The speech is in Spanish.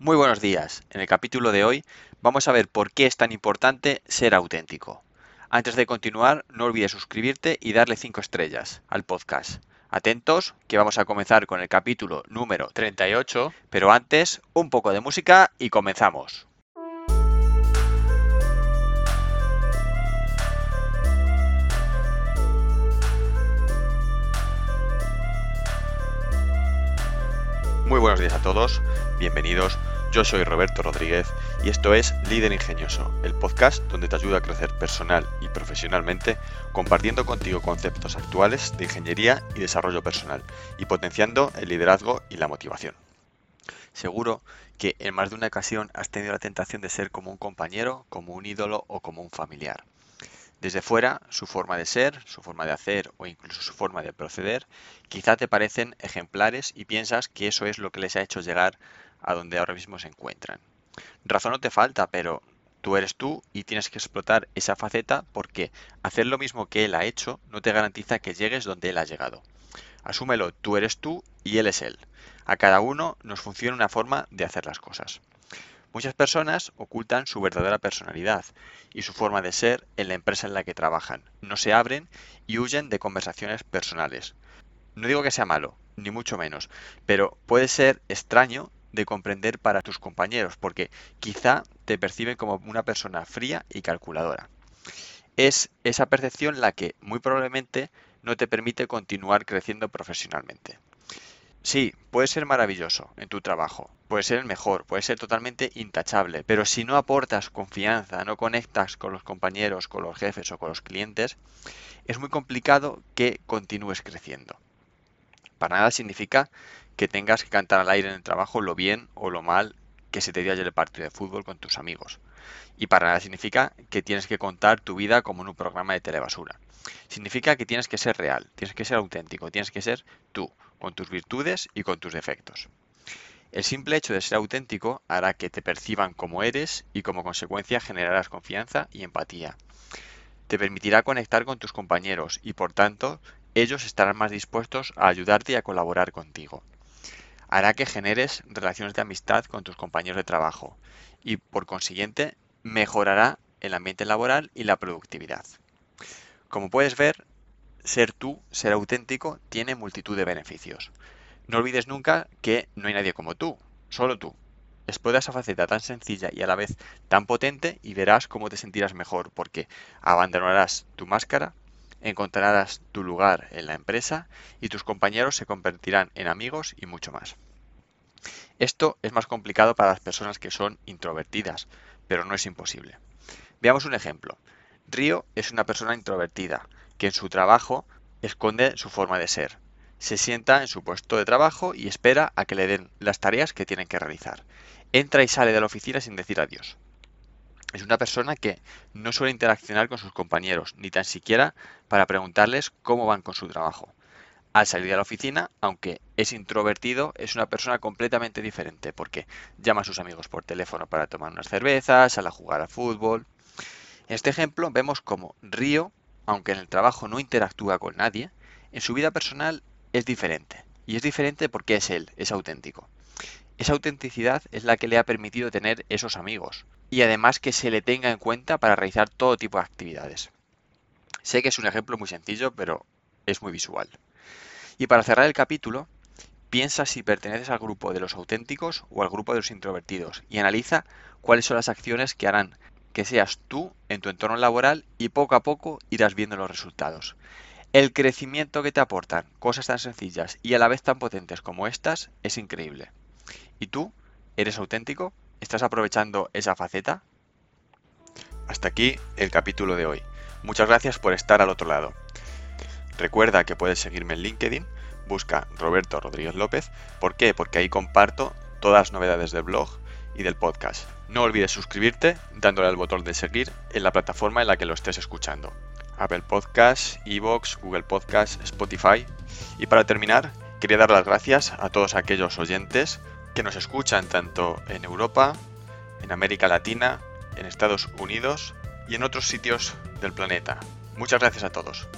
Muy buenos días. En el capítulo de hoy vamos a ver por qué es tan importante ser auténtico. Antes de continuar, no olvides suscribirte y darle 5 estrellas al podcast. Atentos, que vamos a comenzar con el capítulo número 38, pero antes, un poco de música y comenzamos. Muy buenos días a todos, bienvenidos. Yo soy Roberto Rodríguez y esto es Líder Ingenioso, el podcast donde te ayuda a crecer personal y profesionalmente compartiendo contigo conceptos actuales de ingeniería y desarrollo personal y potenciando el liderazgo y la motivación. Seguro que en más de una ocasión has tenido la tentación de ser como un compañero, como un ídolo o como un familiar. Desde fuera, su forma de ser, su forma de hacer o incluso su forma de proceder, quizá te parecen ejemplares y piensas que eso es lo que les ha hecho llegar a donde ahora mismo se encuentran. Razón no te falta, pero tú eres tú y tienes que explotar esa faceta porque hacer lo mismo que él ha hecho no te garantiza que llegues donde él ha llegado. Asúmelo, tú eres tú y él es él. A cada uno nos funciona una forma de hacer las cosas. Muchas personas ocultan su verdadera personalidad y su forma de ser en la empresa en la que trabajan. No se abren y huyen de conversaciones personales. No digo que sea malo, ni mucho menos, pero puede ser extraño de comprender para tus compañeros, porque quizá te perciben como una persona fría y calculadora. Es esa percepción la que muy probablemente no te permite continuar creciendo profesionalmente. Sí, puede ser maravilloso en tu trabajo, puede ser el mejor, puede ser totalmente intachable, pero si no aportas confianza, no conectas con los compañeros, con los jefes o con los clientes, es muy complicado que continúes creciendo. Para nada significa que tengas que cantar al aire en el trabajo lo bien o lo mal que se te dio ayer el partido de fútbol con tus amigos. Y para nada significa que tienes que contar tu vida como en un programa de telebasura. Significa que tienes que ser real, tienes que ser auténtico, tienes que ser tú, con tus virtudes y con tus defectos. El simple hecho de ser auténtico hará que te perciban como eres y como consecuencia generarás confianza y empatía. Te permitirá conectar con tus compañeros y por tanto ellos estarán más dispuestos a ayudarte y a colaborar contigo. Hará que generes relaciones de amistad con tus compañeros de trabajo y por consiguiente mejorará el ambiente laboral y la productividad. Como puedes ver, ser tú, ser auténtico, tiene multitud de beneficios. No olvides nunca que no hay nadie como tú, solo tú. Explora esa faceta tan sencilla y a la vez tan potente y verás cómo te sentirás mejor porque abandonarás tu máscara, encontrarás tu lugar en la empresa y tus compañeros se convertirán en amigos y mucho más. Esto es más complicado para las personas que son introvertidas, pero no es imposible. Veamos un ejemplo. Río es una persona introvertida, que en su trabajo esconde su forma de ser. Se sienta en su puesto de trabajo y espera a que le den las tareas que tienen que realizar. Entra y sale de la oficina sin decir adiós. Es una persona que no suele interaccionar con sus compañeros, ni tan siquiera para preguntarles cómo van con su trabajo. Al salir de la oficina, aunque es introvertido, es una persona completamente diferente, porque llama a sus amigos por teléfono para tomar unas cervezas, sale a jugar al fútbol. En este ejemplo vemos como Río aunque en el trabajo no interactúa con nadie, en su vida personal es diferente. Y es diferente porque es él, es auténtico. Esa autenticidad es la que le ha permitido tener esos amigos. Y además que se le tenga en cuenta para realizar todo tipo de actividades. Sé que es un ejemplo muy sencillo, pero es muy visual. Y para cerrar el capítulo, piensa si perteneces al grupo de los auténticos o al grupo de los introvertidos y analiza cuáles son las acciones que harán que seas tú en tu entorno laboral y poco a poco irás viendo los resultados. El crecimiento que te aportan cosas tan sencillas y a la vez tan potentes como estas es increíble. ¿Y tú? ¿Eres auténtico? ¿Estás aprovechando esa faceta? Hasta aquí el capítulo de hoy. Muchas gracias por estar al otro lado. Recuerda que puedes seguirme en LinkedIn, busca Roberto Rodríguez López. ¿Por qué? Porque ahí comparto todas las novedades del blog y del podcast. No olvides suscribirte dándole al botón de seguir en la plataforma en la que lo estés escuchando. Apple Podcasts, Evox, Google Podcasts, Spotify. Y para terminar, quería dar las gracias a todos aquellos oyentes que nos escuchan tanto en Europa, en América Latina, en Estados Unidos y en otros sitios del planeta. Muchas gracias a todos.